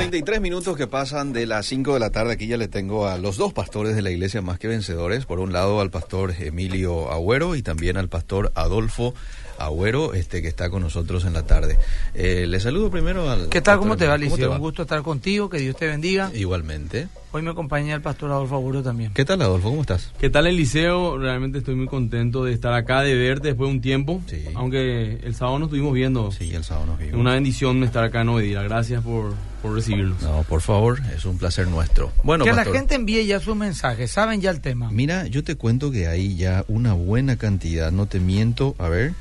33 minutos que pasan de las 5 de la tarde. Aquí ya le tengo a los dos pastores de la iglesia más que vencedores. Por un lado al pastor Emilio Agüero y también al pastor Adolfo Agüero, este que está con nosotros en la tarde. Eh, le saludo primero al. ¿Qué tal? ¿Cómo te va, Liceo? Un gusto estar contigo, que Dios te bendiga. Igualmente. Hoy me acompaña el pastor Adolfo Agüero también. ¿Qué tal, Adolfo? ¿Cómo estás? ¿Qué tal, Eliseo? Realmente estoy muy contento de estar acá, de verte después de un tiempo. Sí. Aunque el sábado nos estuvimos viendo. Sí, el sábado nos vimos. Una bendición estar acá en Ovedira. Gracias por, por recibirnos. No, por favor, es un placer nuestro. Bueno, que pastor, la gente envíe ya su mensaje, saben ya el tema. Mira, yo te cuento que hay ya una buena cantidad, no te miento, a ver,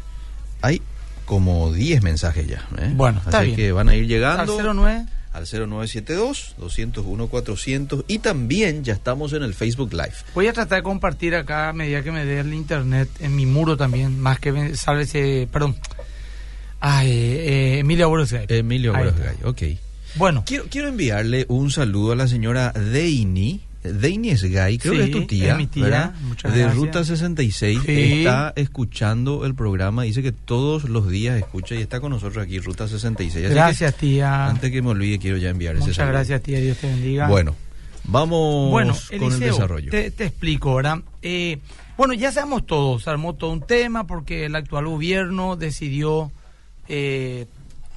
hay como 10 mensajes ya. ¿eh? Bueno, está bien. que van a ir Al llegando 09. al 0972-201-400 y también ya estamos en el Facebook Live. Voy a tratar de compartir acá a medida que me dé el internet en mi muro también, más que sálvese, perdón. Ay, eh, Emilia Agüero Skype. Emilio Ahí Agüero está. Gay, ok. Bueno, Quiero, quiero enviarle un saludo a la señora Deini. Deini es gay, creo Sí, que es tu tía. es mi de gracias. Ruta 66. Sí. Está escuchando el programa. Dice que todos los días escucha y está con nosotros aquí, Ruta 66. Así que, gracias tía. antes que me olvide, quiero ya enviar ese Muchas saludo. gracias tía, Dios te bendiga. Bueno, vamos Bueno, con el desarrollo. Te, te explico, ¿verdad? Eh, bueno, ya sabemos todos, se armó todo un tema porque el actual gobierno decidió eh,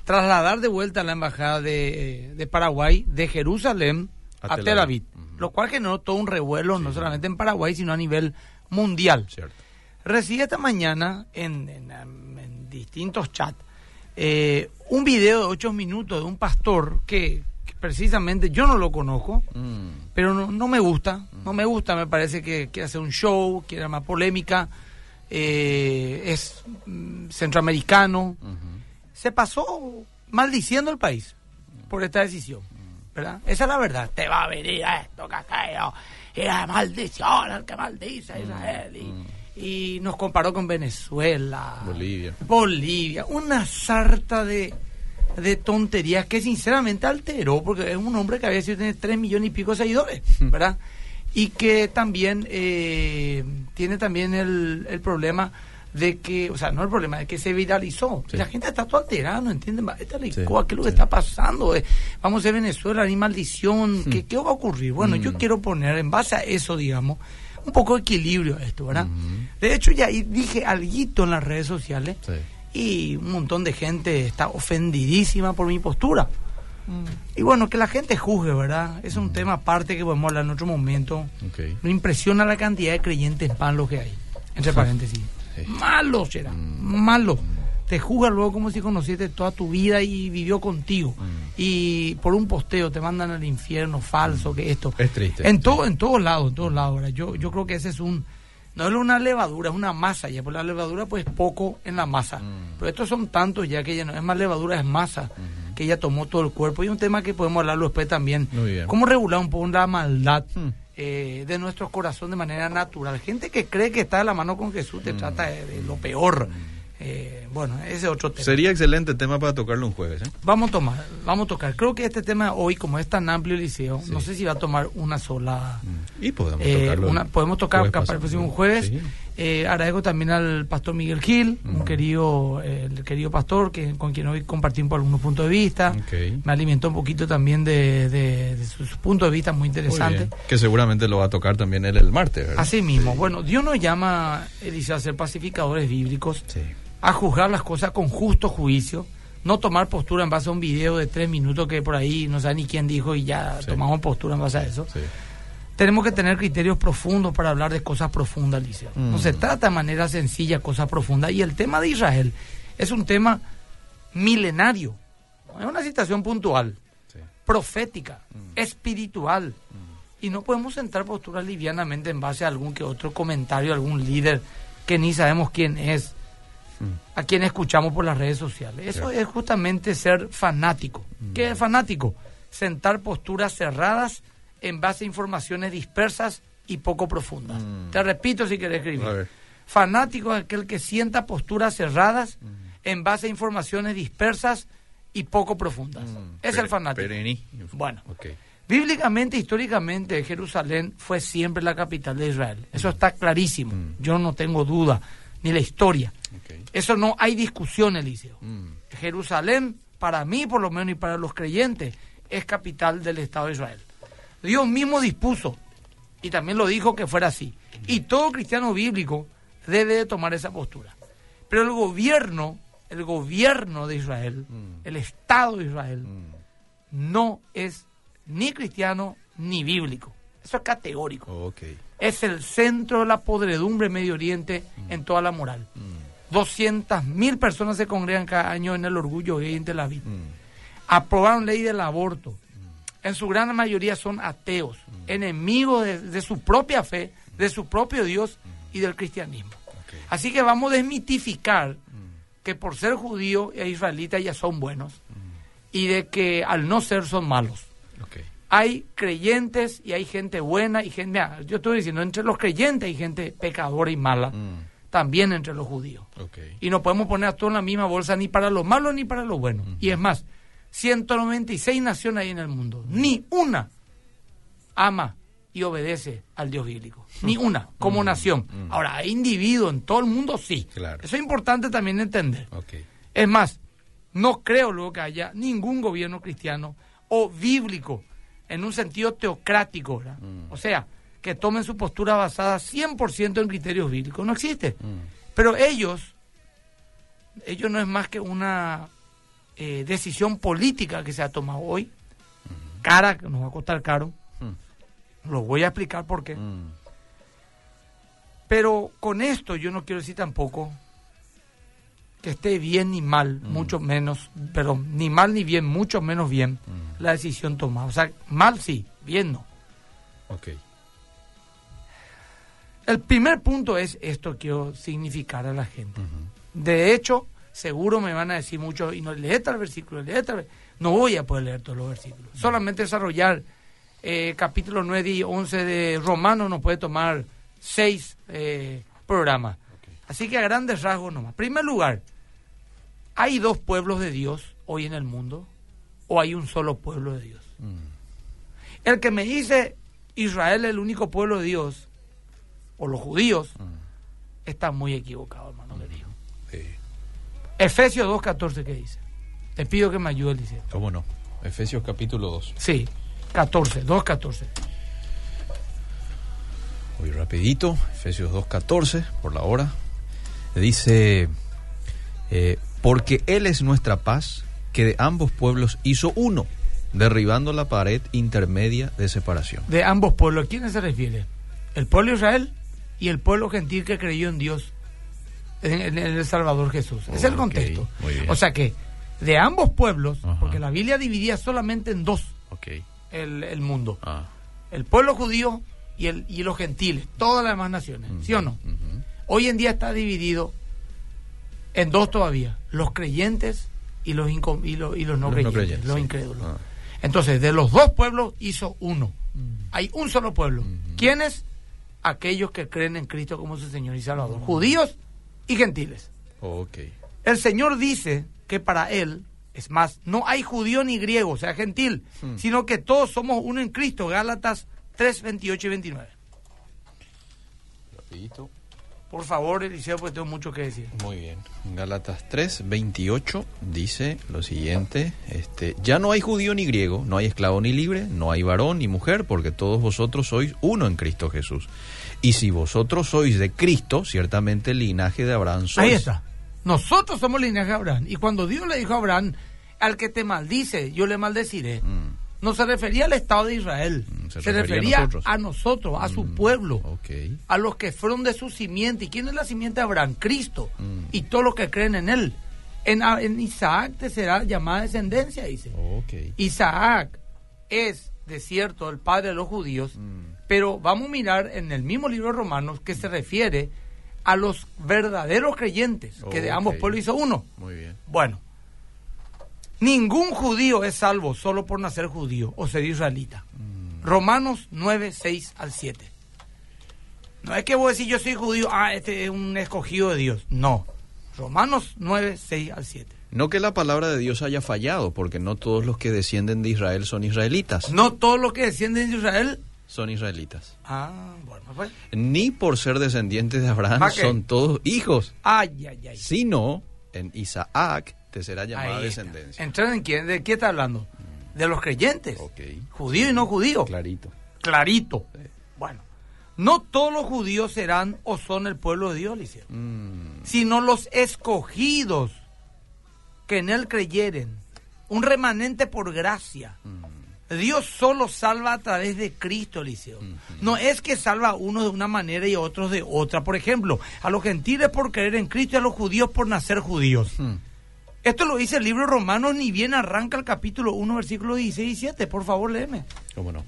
trasladar de vuelta la embajada de, de Paraguay de Jerusalén A a, Tel Tel Aviv. Lo cual generó todo un revuelo, no solamente en Paraguay, sino a nivel mundial. Cierto. Recibí esta mañana en, en, en distintos chats eh, un video de ocho minutos de un pastor que, que precisamente yo no lo conozco, Mm, pero no, no me gusta, no me gusta, me parece que quiere hacer un show, quiere más polémica, eh, es mm, centroamericano, se pasó maldiciendo el país por esta decisión, ¿verdad? Esa es la verdad, te va a venir esto, aquello, y la maldición, el que maldice a Israel, y, y nos comparó con Venezuela, Bolivia. Bolivia, una sarta de, de tonterías que sinceramente alteró, porque es un hombre que había sido tiene 3 millones y pico de seguidores, ¿verdad? Y que también eh, tiene también el, el problema de que, o sea, no el problema, de que se viralizó. Sí. La gente está todo alterada, no entienden, esta Sí, licua, ¿qué es lo que sí. está pasando? Eh, vamos a Venezuela, hay maldición, ¿qué, ¿qué va a ocurrir? Bueno, yo Mm. quiero poner en base a eso, digamos, un poco de equilibrio a esto, ¿verdad? De hecho, ya dije algo en las redes sociales Sí. y un montón de gente está ofendidísima por mi postura. Y bueno, que la gente juzgue, ¿verdad? Es un tema aparte que podemos hablar en otro momento. Me impresiona la cantidad de creyentes malos que hay. Entre paréntesis. Sí. Malos, será. Malos. Te juzga luego como si conociste toda tu vida y vivió contigo. Y por un posteo te mandan al infierno falso, que esto. Es triste. En todo, en todos lados, en todos lados. Yo, yo creo que ese es un. No es una levadura, es una masa ya. Por la levadura, pues poco en la masa. Pero estos son tantos ya que ya no es más levadura, es masa. Que ya tomó todo el cuerpo. Y un tema que podemos hablarlo después también. Muy bien. ¿Cómo regular un poco la maldad Mm. Eh, de nuestro corazón de manera natural? Gente que cree que está de la mano con Jesús te trata de, de lo peor. Eh, bueno, ese es otro tema. Sería excelente tema para tocarlo un jueves. ¿eh? Vamos a tomar, vamos a tocar. Creo que este tema hoy, como es tan amplio, Liceo, Sí. no sé si va a tomar una sola. Y podemos eh, tocarlo. una- el podemos tocar capaz el próximo jueves. Sí. Eh, agradezco también al pastor Miguel Gil, un querido, eh, el querido pastor que con quien hoy compartimos algunos puntos de vista. Me alimentó un poquito también de, de- de sus puntos de vista muy interesantes. Que seguramente lo va a tocar también él el martes, ¿verdad? Así mismo, bueno, Dios nos llama, Eliseo, a ser pacificadores bíblicos, Sí. a juzgar las cosas con justo juicio, no tomar postura en base a un video de tres minutos que por ahí no sabe ni quién dijo y ya Sí. tomamos postura en base a eso. Sí. Tenemos que tener criterios profundos para hablar de cosas profundas. No Mm. se trata de manera sencilla cosas profundas. Y el tema de Israel es un tema milenario. Es una situación puntual, Sí. profética, espiritual. Y no podemos sentar posturas livianamente en base a algún que otro comentario, algún líder que ni sabemos quién es, Mm. a quien escuchamos por las redes sociales. Eso es justamente ser fanático. ¿Qué es fanático? Sentar posturas cerradas en base a informaciones dispersas y poco profundas. Mm. Te repito si querés escribir. Fanático es aquel que sienta posturas cerradas en base a informaciones dispersas y poco profundas. Mm. Es Pere- el fanático. Bueno. Bíblicamente, históricamente, Jerusalén fue siempre la capital de Israel. Eso está clarísimo. Mm. Yo no tengo duda, ni la historia. Eso no hay discusión, Eliseo. Mm. Jerusalén, para mí por lo menos y para los creyentes, es capital del Estado de Israel. Dios mismo dispuso, y también lo dijo que fuera así. Y todo cristiano bíblico debe de tomar esa postura. Pero el gobierno, el gobierno de Israel, Mm. el Estado de Israel, Mm. no es ni cristiano ni bíblico. Eso es categórico. Es el centro de la podredumbre en Medio Oriente en toda la moral. Mm. 200.000 personas se congregan cada año en el orgullo gay en Tel Aviv. Mm. Aprobaron ley del aborto. En su gran mayoría son ateos, enemigos de, de su propia fe, de su propio Dios y del cristianismo. Así que vamos a desmitificar que por ser judío e israelita ya son buenos y de que al no ser son malos. Hay creyentes y hay gente buena y gente... mira, yo estoy diciendo, entre los creyentes hay gente pecadora y mala, Mm. también entre los judíos. Y no podemos poner a todos en la misma bolsa ni para los malos ni para los buenos. Y es más, 196 naciones hay en el mundo. Ni una ama y obedece al Dios bíblico. Ni una, como nación. Ahora, hay individuos en todo el mundo, sí. Claro. Eso es importante también entender. Ok. Es más, no creo luego que haya ningún gobierno cristiano o bíblico en un sentido teocrático, ¿verdad? Mm. O sea, que tomen su postura basada 100% en criterios bíblicos. No existe. Mm. Pero ellos, ellos no es más que una eh, decisión política que se ha tomado hoy, cara, que nos va a costar caro. Mm. Lo voy a explicar por qué. Mm. Pero con esto yo no quiero decir tampoco que esté bien ni mal, mucho menos, pero ni mal ni bien, mucho menos bien Mm. la decisión tomada. O sea, mal sí, bien no. Ok. El primer punto es esto que quiero significar a la gente. De hecho, seguro me van a decir mucho, y no lee tal versículo, lee tal ve-". No voy a poder leer todos los versículos. Solamente desarrollar eh, capítulo 9 y 11 de Romanos nos puede tomar seis eh, programas. Así que a grandes rasgos nomás. Primer lugar, ¿hay dos pueblos de Dios hoy en el mundo? ¿O hay un solo pueblo de Dios? Mm. El que me dice Israel es el único pueblo de Dios, o los judíos, Mm. está muy equivocado, hermano querido. Sí. Efesios 2.14, ¿qué dice? Te pido que me ayude, Liceo. ¿Cómo no? Efesios capítulo 2. Sí, 14, 2.14. Voy rapidito, Efesios 2.14, por la hora. Dice, eh, porque Él es nuestra paz, que de ambos pueblos hizo uno, derribando la pared intermedia de separación. De ambos pueblos, ¿a quiénes se refiere? El pueblo de Israel y el pueblo gentil que creyó en Dios, en, en el Salvador Jesús. es el contexto. O sea que de ambos pueblos, Ajá. porque la Biblia dividía solamente en dos el, el mundo. Ah. El pueblo judío y, el, y los gentiles, todas las demás naciones. ¿Sí o no? Hoy en día está dividido en dos todavía, los creyentes y los, y los, y los no Los no creyentes, los sí. incrédulos. Ah. Entonces, de los dos pueblos hizo uno. Hay un solo pueblo. ¿Quiénes? Aquellos que creen en Cristo como su Señor y Salvador. Judíos y gentiles. Ok. El Señor dice que para Él, es más, no hay judío ni griego, o sea, gentil, Hmm. sino que todos somos uno en Cristo. Gálatas 3, 28 y 29. Rapidito. Por favor, Eliseo, porque tengo mucho que decir. Muy bien. Gálatas 3, 28 dice lo siguiente, este, ya no hay judío ni griego, no hay esclavo ni libre, no hay varón ni mujer, porque todos vosotros sois uno en Cristo Jesús. Y si vosotros sois de Cristo, ciertamente el linaje de Abraham sois. Ahí está. Nosotros somos linaje de Abraham. Y cuando Dios le dijo a Abraham, al que te maldice, yo le maldeciré. Mm, No se refería al Estado de Israel. Mm, se se, refería a nosotros. a nosotros, a su mm, pueblo. A los que fueron de su simiente. ¿Y quién es la simiente de Abraham? Cristo. Y todos los que creen en él. En, en Isaac te será llamada descendencia, dice. Isaac es, de cierto, el padre de los judíos, pero vamos a mirar en el mismo libro de Romanos que se refiere a los verdaderos creyentes, que de ambos pueblos hizo uno. muy bien. Bueno, ningún judío es salvo solo por nacer judío o ser israelita. Mm, Romanos 9, 6 al 7. No es que vos decís yo soy judío, ah, este es un escogido de Dios. No. Romanos 9, 6 al 7. No que la palabra de Dios haya fallado, porque no todos los que descienden de Israel son israelitas. No todos los que descienden de Israel. Son israelitas. Ah, bueno, pues. Ni por ser descendientes de Abraham son todos hijos, Ay, ay, ay. sino en Isaac te será llamada descendencia. ¿Entrar en quién? ¿De qué está hablando? de los creyentes. Ok. Judío y no judío. Clarito. Clarito. Bueno, no todos los judíos serán o son el pueblo de Dios, Liceo, Mm, sino los escogidos que en él creyeren. Un remanente por gracia. Dios solo salva a través de Cristo, Eliseo. No es que salva a unos de una manera y a otros de otra. Por ejemplo, a los gentiles por creer en Cristo y a los judíos por nacer judíos. Esto lo dice el libro de Romanos, ni bien arranca el capítulo 1, versículos 16 y 17. Por favor, léeme. ¿Cómo no?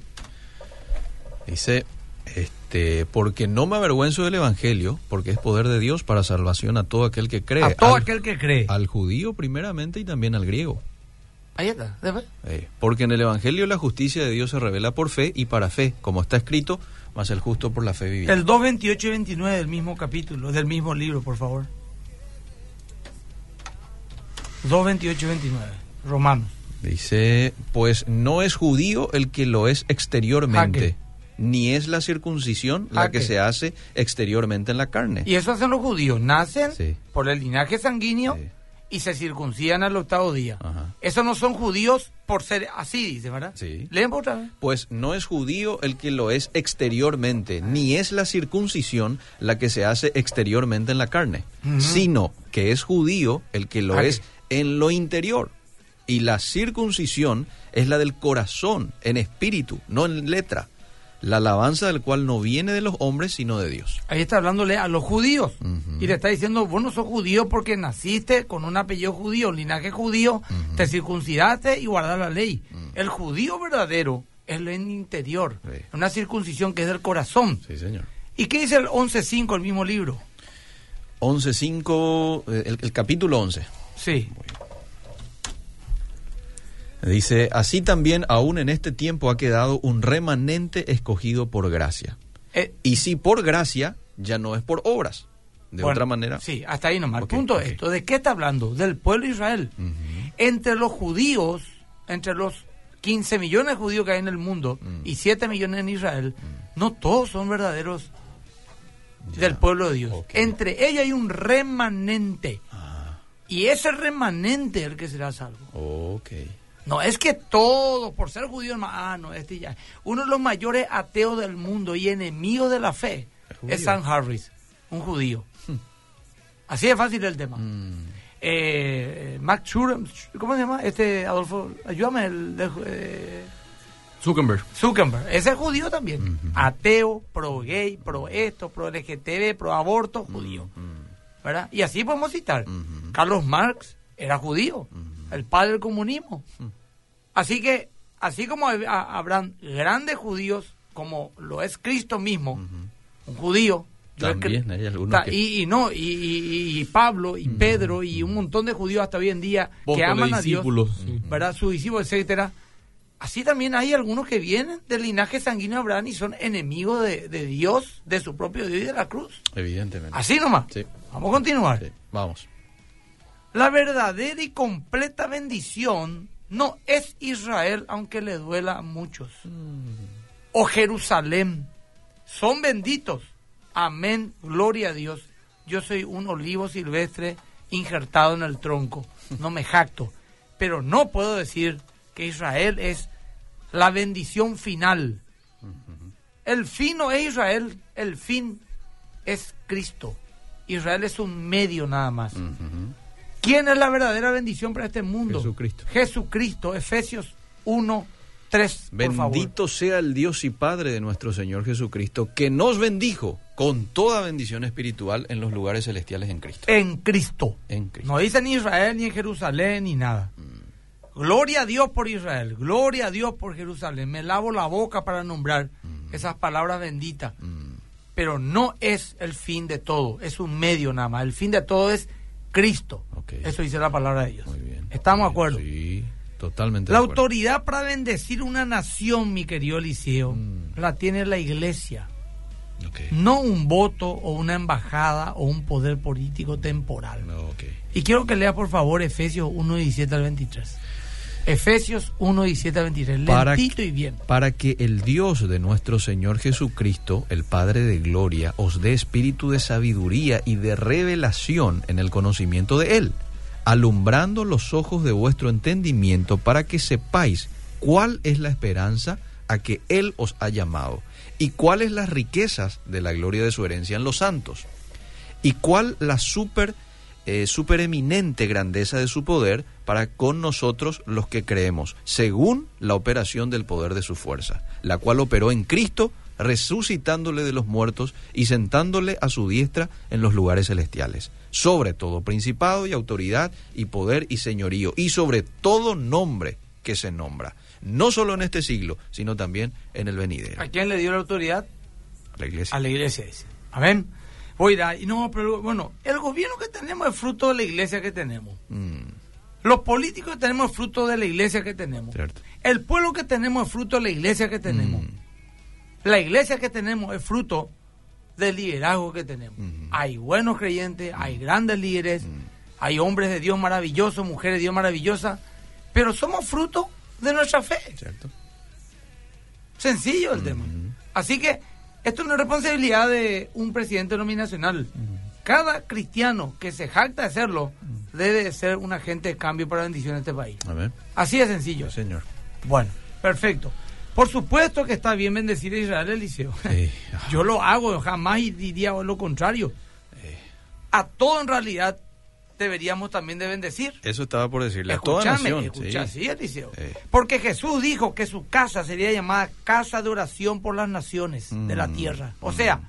Dice, este, porque no me avergüenzo del Evangelio, porque es poder de Dios para salvación a todo aquel que cree. A todo al, aquel que cree. al judío primeramente y también al griego. Ahí está. ¿de ver? Eh, porque en el Evangelio la justicia de Dios se revela por fe y para fe, como está escrito, más el justo por la fe vivirá. El 2, 28 y 29 del mismo capítulo, del mismo libro, por favor. 2, 28 y 29. Romanos. Dice, pues no es judío el que lo es exteriormente, Jaque. ni es la circuncisión la que se hace exteriormente en la carne. Y eso hacen los judíos. Nacen Sí. por el linaje sanguíneo Sí. Y se circuncidan al octavo día. Ajá. Esos no son judíos por ser así, dice, ¿verdad? Sí. Leen por otra vez. Pues no es judío el que lo es exteriormente, ni es la circuncisión la que se hace exteriormente en la carne, sino que es judío el que lo Ah, es en lo interior. Y la circuncisión es la del corazón, en espíritu, no en letra. La alabanza del cual no viene de los hombres, sino de Dios. Ahí está hablándole a los judíos. Y le está diciendo, vos no sos judío porque naciste con un apellido judío, un linaje judío, te circuncidaste y guardar la ley. El judío verdadero es lo en interior, Sí. una circuncisión que es del corazón. Sí, señor. ¿Y qué dice el 11.5, el mismo libro? 11.5, eh, el, el capítulo 11. Sí. Dice, así también aún en este tiempo ha quedado un remanente escogido por gracia. Eh, Y si por gracia, ya no es por obras. De bueno, otra manera. Sí, hasta ahí nomás. Ok, el punto esto. ¿De qué está hablando? Del pueblo de Israel. Entre los judíos, entre los 15 millones de judíos que hay en el mundo Mm. y 7 millones en Israel, no todos son verdaderos del pueblo de Dios. Entre ellos hay un remanente. Ah, Y ese remanente es el que será salvo. ok. No es que todos, por ser judíos, ma- ah, no, este ya. Uno de los mayores ateos del mundo y enemigos de la fe Es judío. es Sam Harris, un judío. Así de fácil el tema. Mm, Eh, ¿cómo se llama? Este, Adolfo, ayúdame, el eh, Zuckerberg. Zuckerberg. Ese es judío también. Ateo, pro gay, pro esto, pro LGTB, pro aborto, judío. ¿Verdad? Y así podemos citar. Carlos Marx era judío, el padre del comunismo. Así que, así como hab- ha- habrán grandes judíos, como lo es Cristo mismo, un judío. yo he También cre- hay algunos Ta- que- y, y no, y, y- y Pablo, y Pedro, y un montón de judíos hasta hoy en día que aman a Dios, sí. ¿verdad? Sus discípulos, etcétera. Así también hay algunos que vienen del linaje sanguíneo de Abraham y son enemigos de, de Dios, de su propio Dios y de la cruz. Evidentemente. Así nomás. Sí. Vamos a continuar. Sí, Vamos. La verdadera y completa bendición no es Israel, aunque le duela a muchos. O Jerusalén. Son benditos. Amén. Gloria a Dios. Yo soy un olivo silvestre injertado en el tronco. No me jacto. Pero no puedo decir que Israel es la bendición final. El fin no es Israel, el fin es Cristo. Israel es un medio nada más. ¿Quién es la verdadera bendición para este mundo? Jesucristo. Jesucristo, Efesios 1, 3, por favor. Bendito sea el Dios y Padre de nuestro Señor Jesucristo, que nos bendijo con toda bendición espiritual en los lugares celestiales en Cristo. En Cristo. En Cristo. No dice ni Israel, ni en Jerusalén, ni nada. Gloria a Dios por Israel, gloria a Dios por Jerusalén. Me lavo la boca para nombrar esas palabras benditas. Mm, Pero no es el fin de todo, es un medio nada más. El fin de todo es Cristo. Eso dice la palabra de Dios. muy bien. ¿Estamos de acuerdo? Sí, totalmente La de acuerdo. autoridad para bendecir una nación, mi querido Eliseo, Mm. la tiene la iglesia. No un voto o una embajada o un poder político temporal. No. Y quiero que lea por favor Efesios 1, 17 al 23. Efesios 1, 17 al 23. Para y bien. Para que el Dios de nuestro Señor Jesucristo, el Padre de Gloria, os dé espíritu de sabiduría y de revelación en el conocimiento de Él, alumbrando los ojos de vuestro entendimiento para que sepáis cuál es la esperanza a que Él os ha llamado y cuáles las riquezas de la gloria de su herencia en los santos y cuál la super eh, supereminente grandeza de su poder para con nosotros los que creemos, según la operación del poder de su fuerza, la cual operó en Cristo, resucitándole de los muertos y sentándole a su diestra en los lugares celestiales, sobre todo principado y autoridad y poder y señorío, y sobre todo nombre que se nombra, no solo en este siglo, sino también en el venidero. ¿A quién le dio la autoridad? A la iglesia. A la iglesia, dice. Amén. Oiga, y no, pero bueno, el gobierno que tenemos es fruto de la iglesia que tenemos. Mm, Los políticos que tenemos es fruto de la iglesia que tenemos. Cierto. El pueblo que tenemos es fruto de la iglesia que tenemos. Mm. La iglesia que tenemos es fruto del liderazgo que tenemos. Ujú. Hay buenos creyentes, hay grandes líderes, hay hombres de Dios maravillosos, mujeres de Dios maravillosas, pero somos fruto de nuestra fe. ¿Cierto? Sencillo el tema. Así que esto no es responsabilidad de un presidente nominacional. Cada cristiano que se jacta de hacerlo debe de ser un agente de cambio para la bendición de este país. Amén. Así de sencillo. Sí, señor. Bueno, perfecto. Por supuesto que está bien bendecir a Israel Eliseo. Sí. Yo lo hago, jamás diría lo contrario. A todo en realidad deberíamos también de bendecir. Eso estaba por decirle a toda nación. escucha, sí. sí, Eliseo. Porque Jesús dijo que su casa sería llamada casa de oración por las naciones de la Mm, tierra. O sea,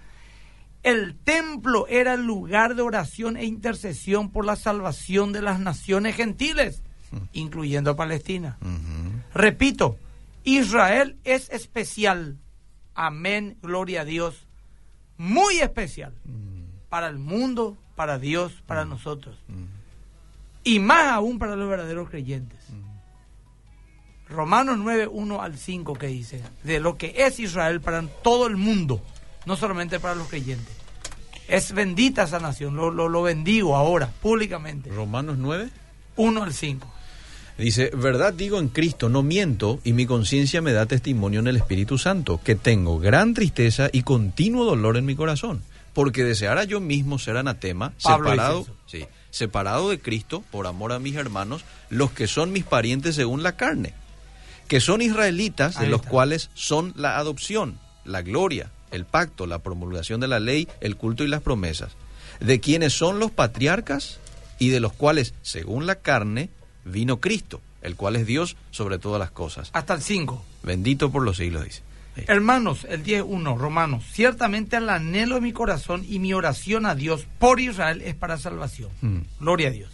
el templo era el lugar de oración e intercesión por la salvación de las naciones gentiles, Mm. incluyendo a Palestina. Repito, Israel es especial. Amén, gloria a Dios. Muy especial. Para el mundo, para Dios, para nosotros. Y más aún para los verdaderos creyentes. Romanos 9, 1 al 5 que dice, de lo que es Israel para todo el mundo, no solamente para los creyentes. Es bendita esa nación, lo, lo, lo bendigo ahora, públicamente. Romanos 9. 1 al 5. Dice, verdad digo en Cristo, no miento, y mi conciencia me da testimonio en el Espíritu Santo, que tengo gran tristeza y continuo dolor en mi corazón, porque deseara yo mismo ser anatema, Pablo separado, sí, separado de Cristo por amor a mis hermanos, los que son mis parientes según la carne, que son israelitas, de los está. cuales son la adopción, la gloria, el pacto, la promulgación de la ley, el culto y las promesas, de quienes son los patriarcas y de los cuales, según la carne, vino Cristo, el cual es Dios sobre todas las cosas. Hasta el 5. Bendito por los siglos, dice. Sí. Hermanos, el 10.1, Romanos, ciertamente el anhelo de mi corazón y mi oración a Dios por Israel es para salvación. Mm. Gloria a Dios.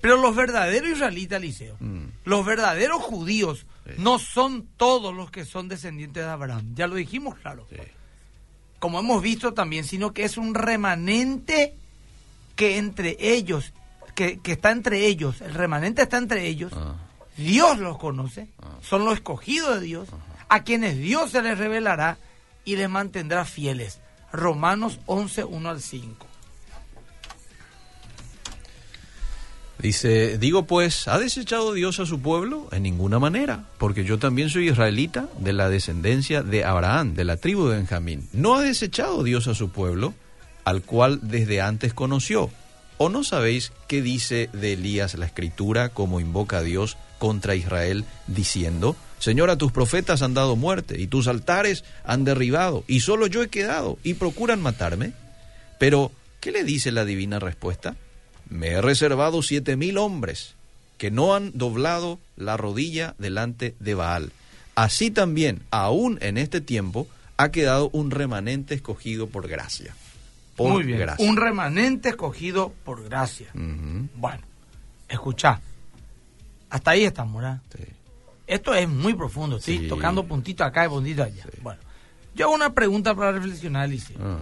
Pero los verdaderos israelitas, Eliseo, Mm. los verdaderos judíos, Sí. no son todos los que son descendientes de Abraham. Ya lo dijimos, claro. Sí. Como hemos visto también, sino que es un remanente que entre ellos, que, que está entre ellos, el remanente está entre ellos. Ah. Dios los conoce, son los escogidos de Dios, a quienes Dios se les revelará y les mantendrá fieles. Romanos 11, 1 al 5. Dice, digo pues, ¿ha desechado Dios a su pueblo? En ninguna manera, porque yo también soy israelita de la descendencia de Abraham, de la tribu de Benjamín. ¿No ha desechado Dios a su pueblo, al cual desde antes conoció? ¿O no sabéis qué dice de Elías la escritura como invoca a Dios contra Israel, diciendo, Señor, a tus profetas han dado muerte, y tus altares han derribado, y solo yo he quedado, y procuran matarme? Pero, ¿qué le dice la divina respuesta? Me he reservado siete mil hombres que no han doblado la rodilla delante de Baal. Así también, aún en este tiempo, ha quedado un remanente escogido por gracia. Por Muy bien. gracia. Un remanente escogido por gracia. Bueno, escucha. Hasta ahí estamos, ¿verdad? sí. Esto es muy profundo, ¿sí? Sí. Tocando puntito acá y puntito allá. Sí. Bueno, yo hago una pregunta para reflexionar, Eliseo. Ah,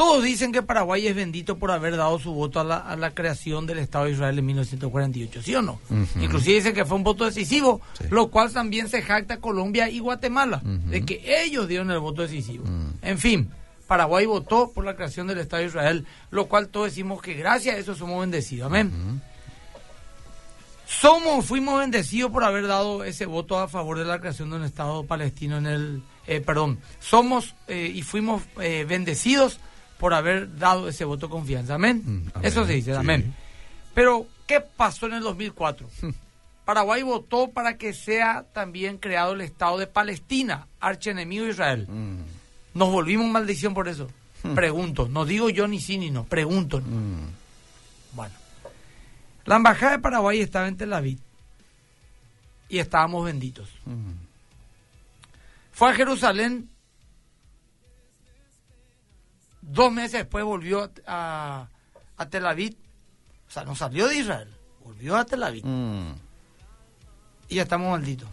Todos dicen que Paraguay es bendito por haber dado su voto a la, a la creación del Estado de Israel en 1948, ¿sí o no? Ujú. Inclusive dicen que fue un voto decisivo, Sí. lo cual también se jacta Colombia y Guatemala, de que ellos dieron el voto decisivo. Mm. En fin, Paraguay votó por la creación del Estado de Israel, lo cual todos decimos que gracias a eso somos bendecidos. Amén. Somos, fuimos bendecidos por haber dado ese voto a favor de la creación de un Estado palestino en el, eh, perdón, somos eh, y fuimos eh, bendecidos por haber dado ese voto de confianza. Amén. Mm, amén. Eso se dice, Sí. amén. Pero, ¿qué pasó en el 2004? Paraguay votó para que sea también creado el Estado de Palestina, archienemigo de Israel. Mm, Nos volvimos maldición por eso. Pregunto, no digo yo ni sí ni no, pregunto. mm, Bueno, la embajada de Paraguay estaba en Tel Aviv y estábamos benditos. mm. Fue a Jerusalén, dos meses después volvió a, a Tel Aviv, o sea, no salió de Israel, volvió a Tel Aviv. Mm, y ya estamos malditos.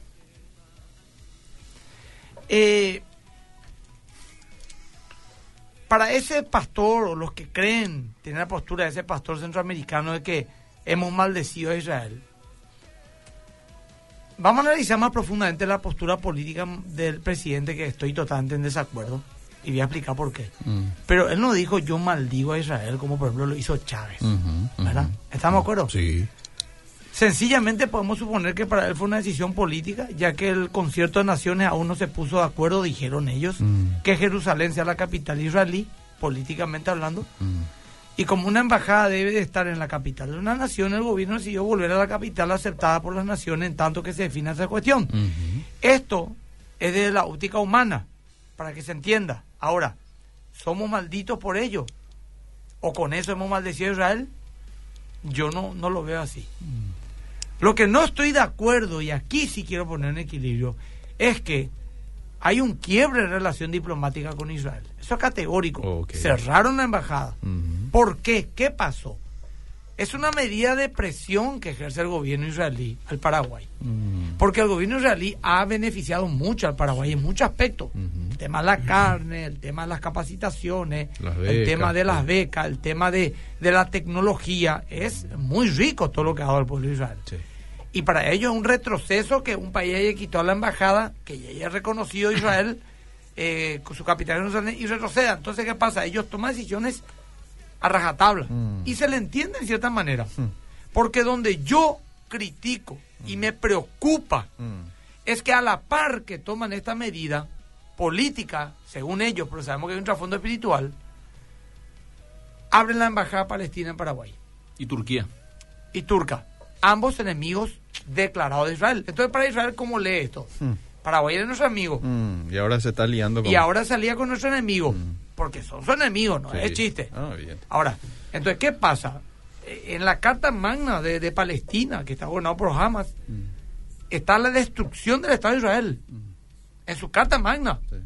Eh, para ese pastor o los que creen, tienen la postura de ese pastor centroamericano de que hemos maldecido a Israel, vamos a analizar más profundamente la postura política del presidente que estoy totalmente en desacuerdo y voy a explicar por qué. mm, Pero él no dijo yo maldigo a Israel como por ejemplo lo hizo Chávez. ¿Estamos de acuerdo? Sí. Sencillamente podemos suponer que para él fue una decisión política, ya que el concierto de naciones aún no se puso de acuerdo, dijeron ellos, Mm. que Jerusalén sea la capital israelí, políticamente hablando, Mm, y como una embajada debe de estar en la capital de una nación, el gobierno decidió volver a la capital aceptada por las naciones en tanto que se defina esa cuestión. Esto es de la óptica humana, para que se entienda. Ahora, ¿somos malditos por ello? ¿O con eso hemos maldecido a Israel? Yo no, no lo veo así. Lo que no estoy de acuerdo, y aquí sí quiero poner en equilibrio, es que hay un quiebre en relación diplomática con Israel. Eso es categórico. Cerraron la embajada. ¿Por qué? ¿Qué pasó? Es una medida de presión que ejerce el gobierno israelí al Paraguay. Mm, Porque el gobierno israelí ha beneficiado mucho al Paraguay en muchos aspectos. El tema de la carne, el tema de las capacitaciones, Las el tema de las sí. becas, el tema de, de la tecnología. Es muy rico todo lo que ha dado el pueblo de Israel. sí. Y para ello es un retroceso que un país haya quitado la embajada, que ya haya reconocido a Israel eh, con su capital y retroceda. Entonces, ¿qué pasa? Ellos toman decisiones a rajatabla. Mm. Y se le entiende en cierta manera. Mm. Porque donde yo critico y me preocupa Mm, es que a la par que toman esta medida política, según ellos, pero sabemos que hay un trasfondo espiritual, abren la embajada palestina en Paraguay Y Turquía. y turca, ambos enemigos declarados de Israel. Entonces, para Israel, ¿cómo lee esto? Mm. Paraguay era nuestro amigo mm. Y ahora se está liando con... y ahora salía con nuestro enemigo, Mm. Porque son su enemigo, no Sí. es chiste. Ah, bien. Ahora, entonces, ¿qué pasa? En la Carta Magna de, de Palestina, que está gobernado por Hamas, Mm, está la destrucción del Estado de Israel. En su Carta Magna. sí.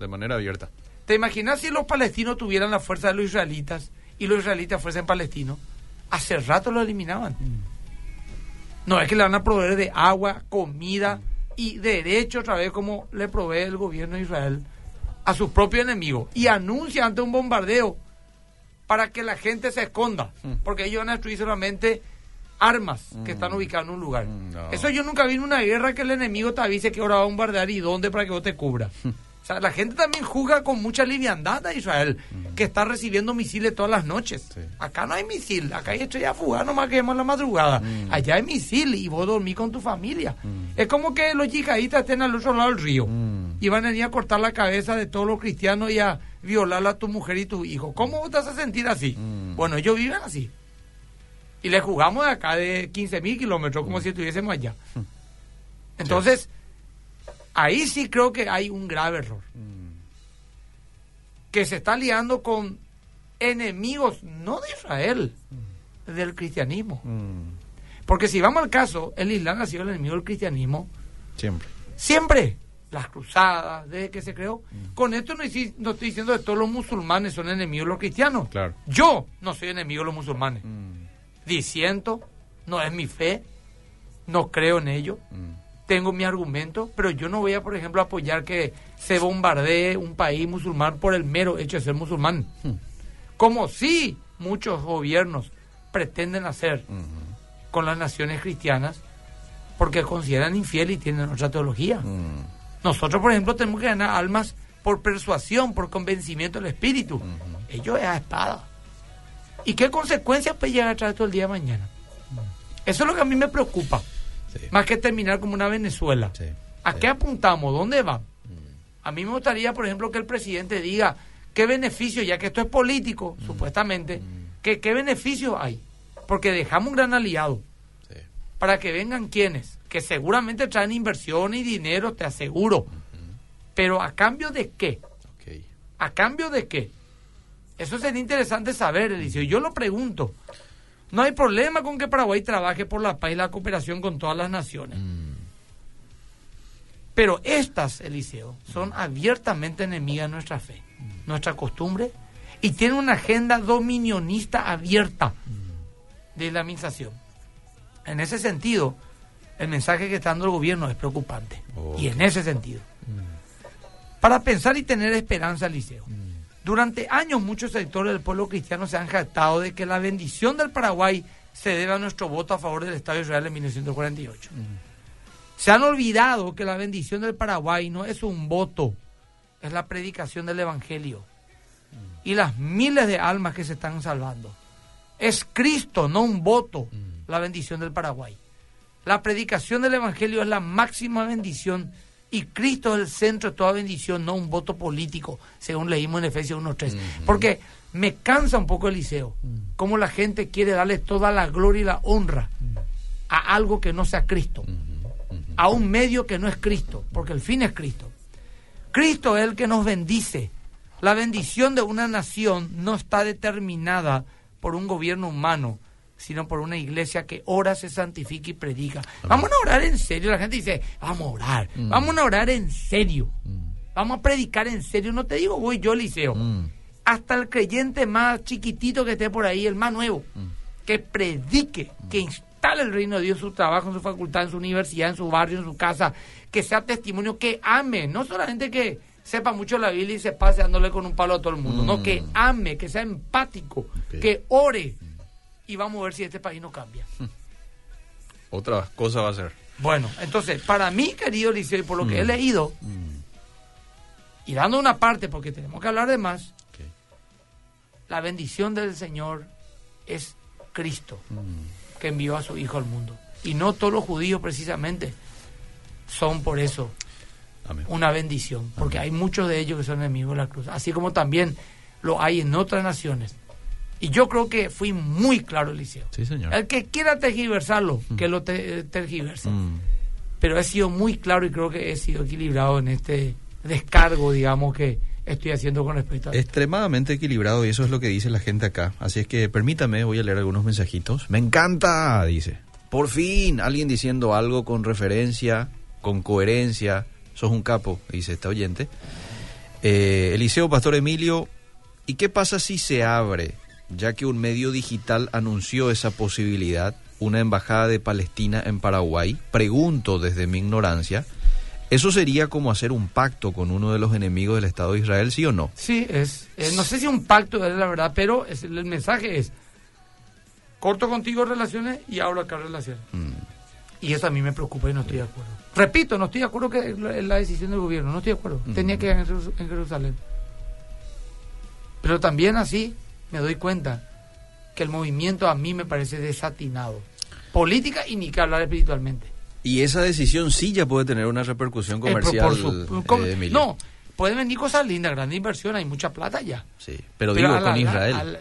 De manera abierta. ¿Te imaginas si los palestinos tuvieran la fuerza de los israelitas y los israelitas fuesen palestinos? Hace rato lo eliminaban. No es que le van a proveer de agua, comida y derecho otra vez como le provee el gobierno de Israel a sus propios enemigos. Y anuncia ante un bombardeo para que la gente se esconda. Mm. Porque ellos van a destruir solamente armas que están ubicadas en un lugar. Mm, no. Eso yo nunca vi en una guerra que el enemigo te avise que ahora va a bombardear y dónde para que vos te cubra. O sea, la gente también juzga con mucha liviandad a Israel, que está recibiendo misiles todas las noches. Sí. Acá no hay misil, acá hay estrella fugaz nomás que vemos en la madrugada. Mm. Allá hay misil y vos dormís con tu familia. Es como que los yihadistas estén al otro lado del río Mm. Y van a venir a cortar la cabeza de todos los cristianos y a violar a tu mujer y tus hijos. ¿Cómo vos te vas a sentir así? Mm. Bueno, ellos viven así. Y le jugamos de acá de 15 mil kilómetros como si estuviésemos allá. Entonces, ahí sí creo que hay un grave error. Mm, Que se está liando con enemigos, no de Israel, del cristianismo. mm. Porque si vamos al caso, el Islam ha sido el enemigo del cristianismo Siempre. siempre. Las cruzadas, desde que se creó. Con esto no, estoy diciendo que todos los musulmanes son enemigos de los cristianos. Claro. Yo no soy enemigo de los musulmanes. Mm, Disiento, no es mi fe, no creo en ello, mm. tengo mi argumento, pero yo no voy a, por ejemplo, apoyar que se bombardee un país musulmán por el mero hecho de ser musulmán. Hmm. Como sí muchos gobiernos pretenden hacer con las naciones cristianas, porque consideran infiel y tienen otra teología. Mm. Nosotros, por ejemplo, tenemos que ganar almas por persuasión, por convencimiento del espíritu. Ellos es a espada. ¿Y qué consecuencias puede llegar a traer todo el día de mañana? Eso es lo que a mí me preocupa. Sí. Más que terminar como una Venezuela. Sí. ¿A Sí. qué apuntamos? ¿Dónde va? A mí me gustaría, por ejemplo, que el presidente diga qué beneficio, ya que esto es político, supuestamente, que, qué beneficios hay. Porque dejamos un gran aliado. Para que vengan quienes, que seguramente traen inversión y dinero, te aseguro. Pero a cambio de qué? ¿A cambio de qué? Eso sería interesante saber, Eliseo. Yo lo pregunto. No hay problema con que Paraguay trabaje por la paz y la cooperación con todas las naciones. Mm, Pero estas, Eliseo, son abiertamente enemigas de nuestra fe, nuestra costumbre, y tienen una agenda dominionista abierta de islamización. En ese sentido, el mensaje que está dando el gobierno es preocupante. Y en ese sentido. Para pensar y tener esperanza, Eliseo. Durante años muchos sectores del pueblo cristiano se han jactado de que la bendición del Paraguay se debe a nuestro voto a favor del Estado de Israel en 1948. Se han olvidado que la bendición del Paraguay no es un voto, es la predicación del Evangelio y las miles de almas que se están salvando. Es Cristo, no un voto, la bendición del Paraguay. La predicación del Evangelio es la máxima bendición y Cristo es el centro de toda bendición, no un voto político, según leímos en Efesios 1.3. Porque me cansa un poco Eliseo, cómo la gente quiere darle toda la gloria y la honra a algo que no sea Cristo, a un medio que no es Cristo, porque el fin es Cristo. Cristo es el que nos bendice. La bendición de una nación no está determinada por un gobierno humano, sino por una iglesia que ora, se santifica y predica. Vamos a orar en serio. La gente dice, vamos a orar, vamos a orar en serio. Vamos a predicar en serio. No te digo, voy yo, Liceo. mm, Hasta el creyente más chiquitito que esté por ahí, el más nuevo, que predique, que instale el reino de Dios en su trabajo, en su facultad, en su universidad, en su barrio, en su casa, que sea testimonio, que ame, no solamente que sepa mucho la Biblia y se pase dándole con un palo a todo el mundo, no, que ame, que sea empático, que ore y vamos a ver si este país no cambia. Otra cosa va a ser. Bueno, entonces, para mí, querido Liceo, y por lo que he Mm. leído, Mm, y dando una parte, porque tenemos que hablar de más, la bendición del Señor es Cristo, Mm, que envió a su Hijo al mundo. Y no todos los judíos precisamente son por eso amén. una bendición, porque hay muchos de ellos que son enemigos de la cruz, así como también lo hay en otras naciones. Y yo creo que fui muy claro, Eliseo. Sí, señor. El que quiera tergiversarlo, que lo te- tergiverse. Mm, Pero he sido muy claro y creo que he sido equilibrado en este descargo, digamos, que estoy haciendo con respecto a Extremadamente equilibrado y eso es lo que dice la gente acá. Así es que permítame, voy a leer algunos mensajitos. Me encanta, dice. Por fin, alguien diciendo algo con referencia, con coherencia. Sos un capo, dice este oyente. Eh, Eliseo Pastor Emilio, ¿y qué pasa si se abre, ya que un medio digital anunció esa posibilidad, una embajada de Palestina en Paraguay? Pregunto desde mi ignorancia. ¿Eso sería como hacer un pacto con uno de los enemigos del Estado de Israel, sí o no? Sí, es, eh, no sé si un pacto es la verdad, pero es- el mensaje es, corto contigo relaciones y abro acá relaciones. Mm. Y eso a mí me preocupa y no estoy de acuerdo. Repito, no estoy de acuerdo que es la la decisión del gobierno, no estoy de acuerdo. Tenía que ir en Jerusalén. Pero también así me doy cuenta que el movimiento a mí me parece desatinado. Política y ni que hablar espiritualmente. Y esa decisión sí ya puede tener una repercusión Eh, por- comercial, por su- com- eh, no, pueden venir cosas lindas, gran inversión, hay mucha plata ya. Sí, pero, Pero digo la- con Israel.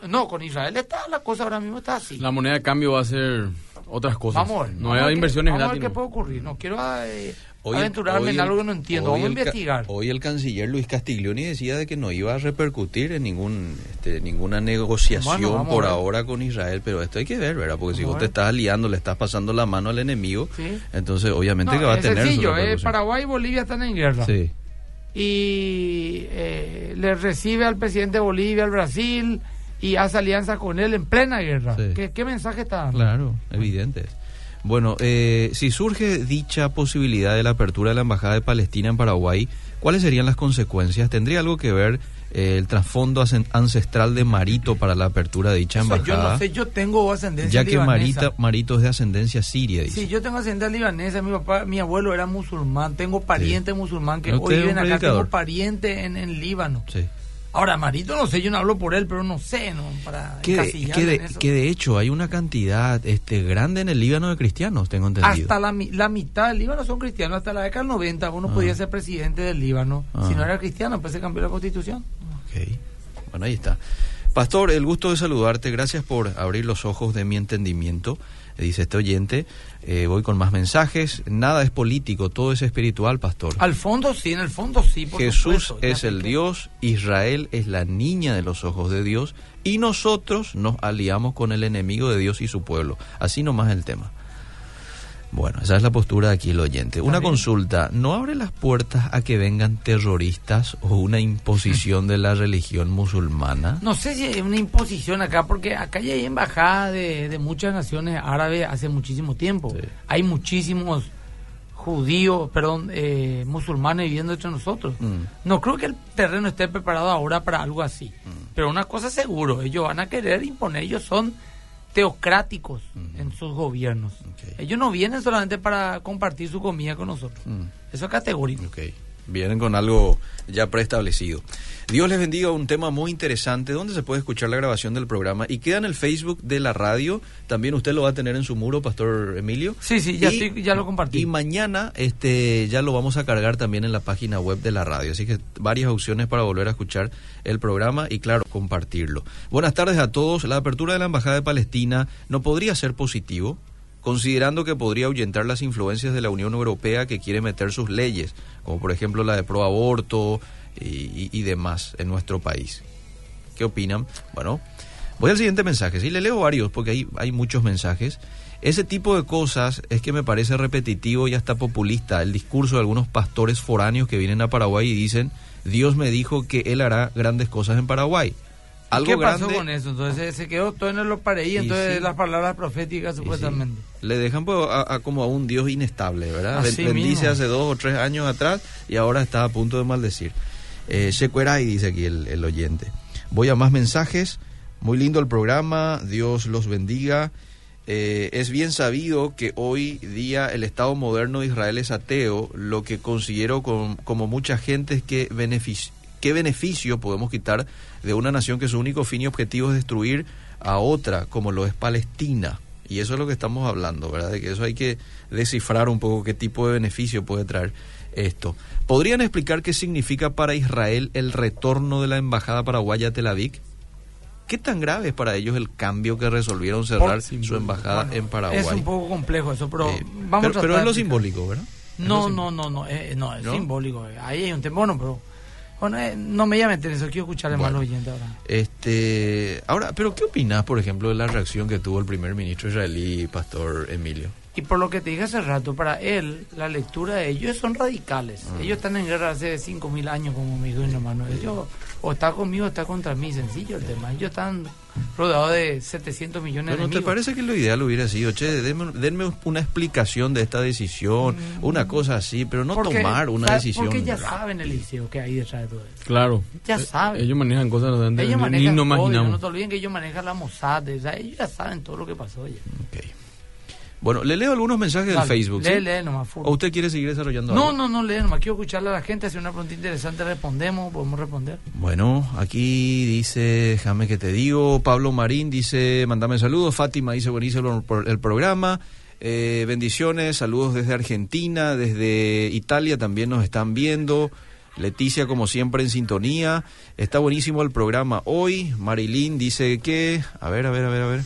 la- no, con Israel está la cosa ahora mismo está así. La moneda de cambio va a ser otras cosas. Vamos. No vamos a hay inversiones Vamos a ver gratis. qué puede ocurrir. No quiero eh, Hoy- aventurarme hoy en el- algo que no entiendo. Vamos a el investigar. Hoy el canciller Luis Castiglioni decía de que no iba a repercutir en ningún este, ninguna negociación Bueno, por ahora con Israel, pero esto hay que ver, ¿verdad? Porque si vos te estás aliando, le estás pasando la mano al enemigo, Sí. entonces obviamente No, que va a tener sencillo, eh. Paraguay y Bolivia están en guerra. Sí. Y eh, le recibe al presidente de Bolivia, al Brasil, y hace alianza con él en plena guerra. Sí. ¿Qué, qué mensaje está dando? Claro, evidente. Bueno, eh, si surge dicha posibilidad de la apertura de la Embajada de Palestina en Paraguay, ¿cuáles serían las consecuencias? ¿Tendría algo que ver eh, el trasfondo ancestral de Marito para la apertura de dicha Eso embajada? yo no sé, yo tengo ascendencia ya que libanesa. Marita, Marito es de ascendencia siria, dice. Sí, yo tengo ascendencia libanesa, mi papá, mi abuelo era musulmán, tengo pariente musulmán que hoy viven acá, tengo pariente en, en Líbano. Sí. Ahora, Marito, no sé, yo no hablo por él, pero no sé, ¿no? Para Que, de, encasillarle que, de, en eso. que de hecho hay una cantidad este grande en el Líbano de cristianos, tengo entendido. Hasta la, la mitad del Líbano son cristianos. Hasta la década del 90 uno podía ser presidente del Líbano. Ah. Si no era cristiano, pues se cambió la constitución. Ok. Bueno, ahí está. Pastor, el gusto de saludarte. Gracias por abrir los ojos de mi entendimiento. Dice este oyente. Eh, voy con más mensajes. Nada es político, todo es espiritual, pastor. Al fondo sí, en el fondo sí. Por Jesús supuesto, es el Dios, Israel es la niña de los ojos de Dios y nosotros nos aliamos con el enemigo de Dios y su pueblo. Así nomás el tema. Bueno, esa es la postura de aquí el oyente. Una consulta, ¿no abre las puertas a que vengan terroristas o una imposición de la religión musulmana? No sé si hay una imposición acá, porque acá ya hay embajada de, de muchas naciones árabes hace muchísimo tiempo. Sí. Hay muchísimos judíos, perdón, eh, musulmanes viviendo entre nosotros. Mm. No creo que el terreno esté preparado ahora para algo así. Mm. Pero una cosa seguro, ellos van a querer imponer, ellos son teocráticos en sus gobiernos. Ellos no vienen solamente para compartir su comida con nosotros. Mm. Eso es categórico. Ok, vienen con algo ya preestablecido. Dios les bendiga, un tema muy interesante donde se puede escuchar la grabación del programa y queda en el Facebook de la radio. También usted lo va a tener en su muro, Pastor Emilio. Sí, sí, ya, Y- estoy- ya lo compartí. Y mañana este ya lo vamos a cargar también en la página web de la radio. Así que varias opciones para volver a escuchar el programa y claro, compartirlo. Buenas tardes a todos. La apertura de la Embajada de Palestina no podría ser positivo, considerando que podría ahuyentar las influencias de la Unión Europea que quiere meter sus leyes, como por ejemplo la de pro aborto y, demás en nuestro país. ¿Qué opinan? Bueno, voy al siguiente mensaje. Sí, le leo varios porque hay, hay muchos mensajes. Ese tipo de cosas es que me parece repetitivo y hasta populista el discurso de algunos pastores foráneos que vienen a Paraguay y dicen, Dios me dijo que Él hará grandes cosas en Paraguay. Algo ¿Qué pasó grande con eso? Entonces se quedó todo en lo pareí, entonces sí. las palabras proféticas sí, supuestamente. le dejan pues, a, a como a un Dios inestable, ¿verdad? Así Ben- Bendice mismo. hace dos o tres años atrás y ahora está a punto de maldecir. Eh, y dice aquí el, el oyente. Voy a más mensajes. Muy lindo el programa. Dios los bendiga. Eh, es bien sabido que hoy día el Estado moderno de Israel es ateo. Lo que considero con- como mucha gente es que beneficio, qué beneficio podemos quitar de una nación que su único fin y objetivo es destruir a otra, como lo es Palestina. Y eso es lo que estamos hablando, ¿verdad? De que eso hay que descifrar un poco qué tipo de beneficio puede traer esto. ¿Podrían explicar qué significa para Israel el retorno de la embajada paraguaya a Tel Aviv? ¿Qué tan grave es para ellos el cambio que resolvieron cerrar Por- su embajada Bueno, en Paraguay? Es un poco complejo eso, pero Eh, vamos pero, a pero es lo simbólico, ¿verdad? Lo No, no, no, no, eh, no, es ¿No? simbólico. Ahí hay un tema. Bueno, pero bueno, eh, no me voy a meter en eso, quiero escucharle más a Bueno. los oyentes ahora. Este, ahora, pero ¿qué opinas, por ejemplo, de la reacción que tuvo el primer ministro israelí, Pastor Emilio? Y por lo que te dije hace rato, para él, la lectura de ellos son radicales. Ah. Ellos están en guerra hace 5.000 años, como me dijo mi hermano. Ellos o está conmigo o está contra mí, sencillo el tema. Ellos están rodeados de 700 millones Pero de ¿no te parece que lo ideal hubiera sido, che, denme, denme una explicación de esta decisión, una cosa así, pero no Mm. Porque, tomar una ¿sabes? decisión? Porque ya saben el liceo que hay detrás de todo eso. Claro. Ya Eh, saben. Ellos manejan cosas donde Ellos ni manejan no código, imaginamos. no te olviden que ellos manejan la Mossad, o sea, ellos ya saben todo lo que pasó. Ya. Ok. Bueno, le leo algunos mensajes Dale, Facebook. ¿sí? Lee, lee nomás. ¿O usted quiere seguir desarrollando No, algo? no, no lee nomás. Quiero escucharle a la gente, hacer una pregunta interesante, respondemos, podemos responder. Bueno, aquí dice, déjame que te digo, Pablo Marín dice, mándame saludos, Fátima dice, buenísimo el programa, Eh, bendiciones, saludos desde Argentina, desde Italia también nos están viendo, Leticia como siempre en sintonía, está buenísimo el programa hoy, Marilyn dice que, a ver, a ver, a ver, a ver,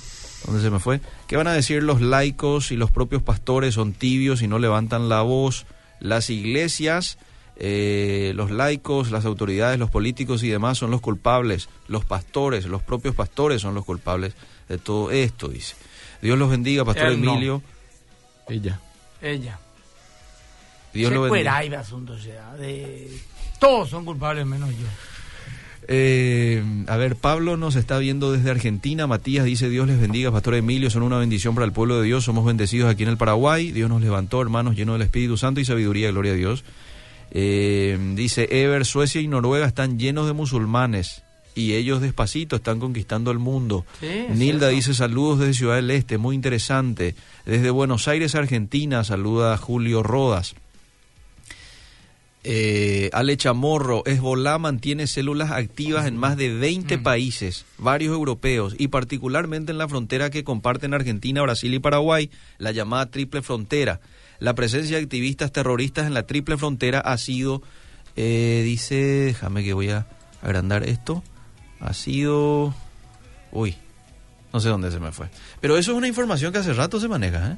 ¿dónde se me fue? ¿Qué van a decir los laicos y los propios pastores son tibios y no levantan la voz? Las iglesias... Eh, los laicos, las autoridades, los políticos y demás son los culpables, los pastores, los propios pastores son los culpables de todo esto, dice. Dios los bendiga, Pastor Él no. Emilio. Ella. Ella. Dios Se lo bendiga. hay asunto, o sea, de... Todos son culpables menos yo. Eh, a ver, Pablo nos está viendo desde Argentina. Matías dice: Dios les bendiga, Pastor Emilio. Son una bendición para el pueblo de Dios. Somos bendecidos aquí en el Paraguay. Dios nos levantó, hermanos, llenos del Espíritu Santo y sabiduría. Gloria a Dios. Eh, dice Ever: Suecia y Noruega están llenos de musulmanes y ellos despacito están conquistando el mundo. Sí, Nilda cierto. dice: Saludos desde Ciudad del Este, muy interesante. Desde Buenos Aires, Argentina, saluda Julio Rodas. Eh, Ale Chamorro, Hezbollah mantiene células activas en más de 20 Mm. países, varios europeos, y particularmente en la frontera que comparten Argentina, Brasil y Paraguay, la llamada Triple Frontera. La presencia de activistas terroristas en la Triple Frontera ha sido, eh, dice, déjame que voy a agrandar esto, ha sido, uy, No sé dónde se me fue. Pero eso es una información que hace rato se maneja, ¿eh?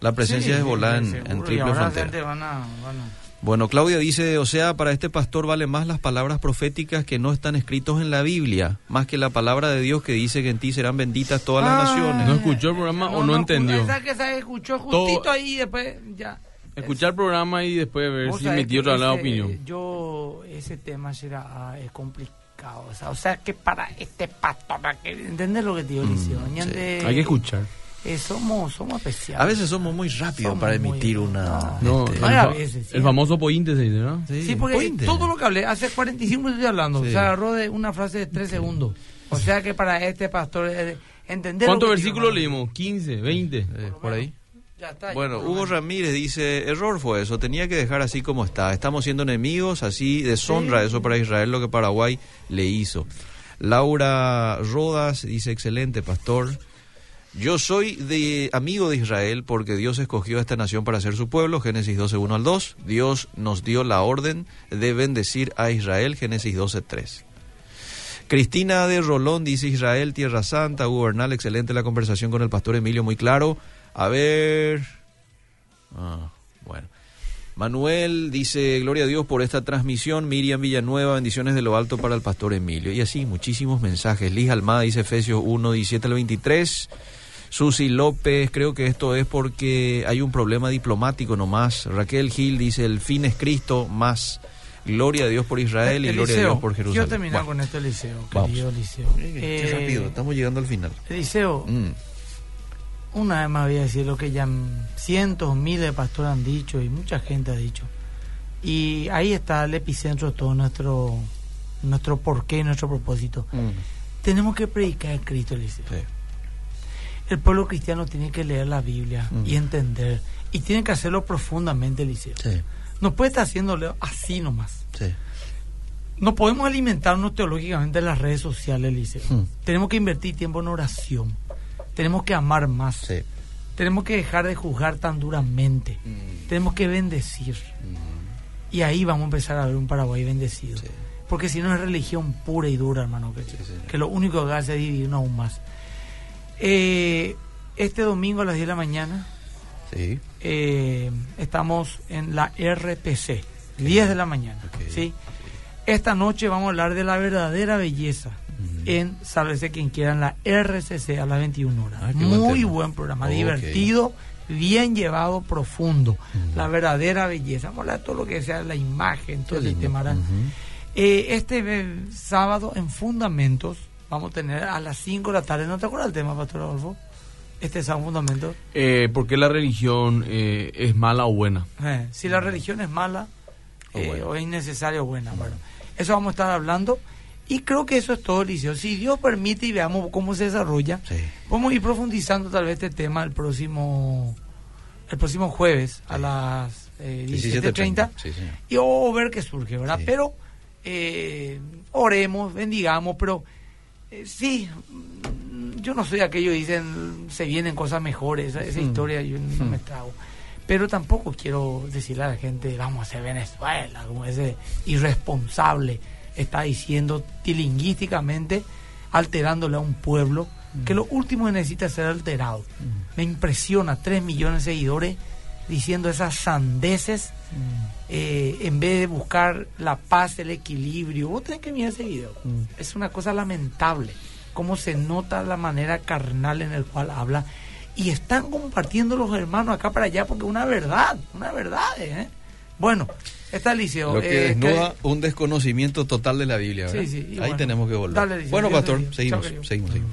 La presencia de Hezbollah en, en triple frontera. Van a, van a... Bueno, Claudia dice, o sea, para este pastor vale más las palabras proféticas que no están escritos en la Biblia, más que la palabra de Dios que dice que en ti serán benditas todas las Ah, naciones. ¿No escuchó el programa o no, entendió? Esa que se escuchó justito Todo- ahí y después ya. Escuchar el programa y después ver si sabés mi tío que trae la opinión. Yo, ese tema será, ah, es complicado. O sea, o sea, que para este pastor, ¿entendés lo que te digo? Mm, Hay que escuchar. Eh, somos, somos especiales. A veces somos muy rápidos Somos para muy- emitir una... No, este, el, fa- a veces, sí. el famoso pointe se dice, ¿no? Sí, porque pointe. todo lo que hablé, hace 45 minutos estoy hablando, Sí. se agarró de una frase de 3 segundos. O sea que para este pastor, eh, entender. ¿Cuántos versículos leímos? ¿15? ¿20? eh, por ahí. Ya está. Bueno, ya, Hugo. Ramírez dice, error fue eso, tenía que dejar así como está. Estamos siendo enemigos, así deshonra Sí. eso para Israel lo que Paraguay le hizo. Laura Rodas dice, excelente pastor. Yo soy de amigo de Israel porque Dios escogió a esta nación para ser su pueblo, Génesis 12, 1 al 2. Dios nos dio la orden de bendecir a Israel, Génesis 12, 3. Cristina de Rolón dice Israel, Tierra Santa, Hugo Bernal, excelente la conversación con el pastor Emilio, muy claro. A ver. Ah, bueno. Manuel dice, gloria a Dios por esta transmisión. Miriam Villanueva, bendiciones de lo alto para el pastor Emilio. Y así, muchísimos mensajes. Liz Almada dice Efesios 1, 17 al 23. Susi López, creo que esto es porque hay un problema diplomático nomás. Raquel Gil dice, el fin es Cristo, más gloria a Dios por Israel y gloria a Dios por Jerusalén. Quiero terminar Bueno, con esto, Eliseo. Vamos. Querido Eliseo. Qué Eh, rápido, estamos llegando al final. Eliseo, Mm, una vez más voy a decir lo que ya cientos, miles de pastores han dicho y mucha gente ha dicho. Y ahí está el epicentro de todo nuestro, nuestro porqué y nuestro propósito. mm, Tenemos que predicar a Cristo, Eliseo. sí, El pueblo cristiano tiene que leer la Biblia Mm. y entender. Y tiene que hacerlo profundamente, Eliseo. sí, No puede estar haciéndolo así nomás. sí. No podemos alimentarnos teológicamente en las redes sociales, Eliseo. Mm. Tenemos que invertir tiempo en oración. Tenemos que amar más. Sí. Tenemos que dejar de juzgar tan duramente. Mm, Tenemos que bendecir. Y ahí vamos a empezar a ver un Paraguay bendecido. Porque si no es religión pura y dura, hermano. Que, que lo único que hace es dividirnos aún más. Eh, este domingo a las 10 de la mañana Sí. eh, estamos en la RPC. 10 de la mañana. ¿sí? Esta noche vamos a hablar de la verdadera belleza en Sálvese quien quiera en la RCC a las 21 horas. Ah, buen Muy buen programa, divertido, bien llevado, profundo. La verdadera belleza. Vamos a hablar de todo lo que sea la imagen, todo lindo. tema. Eh, este sábado en Fundamentos vamos a tener a las 5 de la tarde. ¿No te acuerdas el tema, Pastor Adolfo? Este sábado en Fundamentos. Eh, ¿Por qué la religión eh, es mala o buena? Eh, si la religión es mala O eh, o es innecesaria o buena. Bueno, eso vamos a estar hablando. Y creo que eso es todo, Liceo. Si Dios permite y veamos cómo se desarrolla, Sí. vamos a ir profundizando tal vez este tema el próximo el próximo jueves a Sí. las eh, 17:30. 17.30 Sí, señor. y o ver qué surge, ¿verdad? Sí. Pero oremos, bendigamos, pero eh, sí, mm, yo no soy aquello que dicen se vienen cosas mejores, esa, esa Mm. historia yo no Mm. me trago. Pero tampoco quiero decirle a la gente, vamos a hacer Venezuela, como ese irresponsable está diciendo tilinguísticamente, alterándole a un pueblo que lo último que necesita es ser alterado. Me impresiona, tres millones de seguidores diciendo esas sandeces eh, en vez de buscar la paz, el equilibrio. Vos tenés que mirar ese video. Mm. Es una cosa lamentable cómo se nota la manera carnal en el cual habla. Y están compartiendo los hermanos acá para allá porque una verdad, una verdad. ¿eh? Bueno, está Liceo. Lo que eh, desnuda un desconocimiento total de la Biblia. ¿verdad? Sí, sí, y Ahí bueno. tenemos que volver. Dale, Liceo, bueno, pastor, seguimos, Chao, seguimos, seguimos.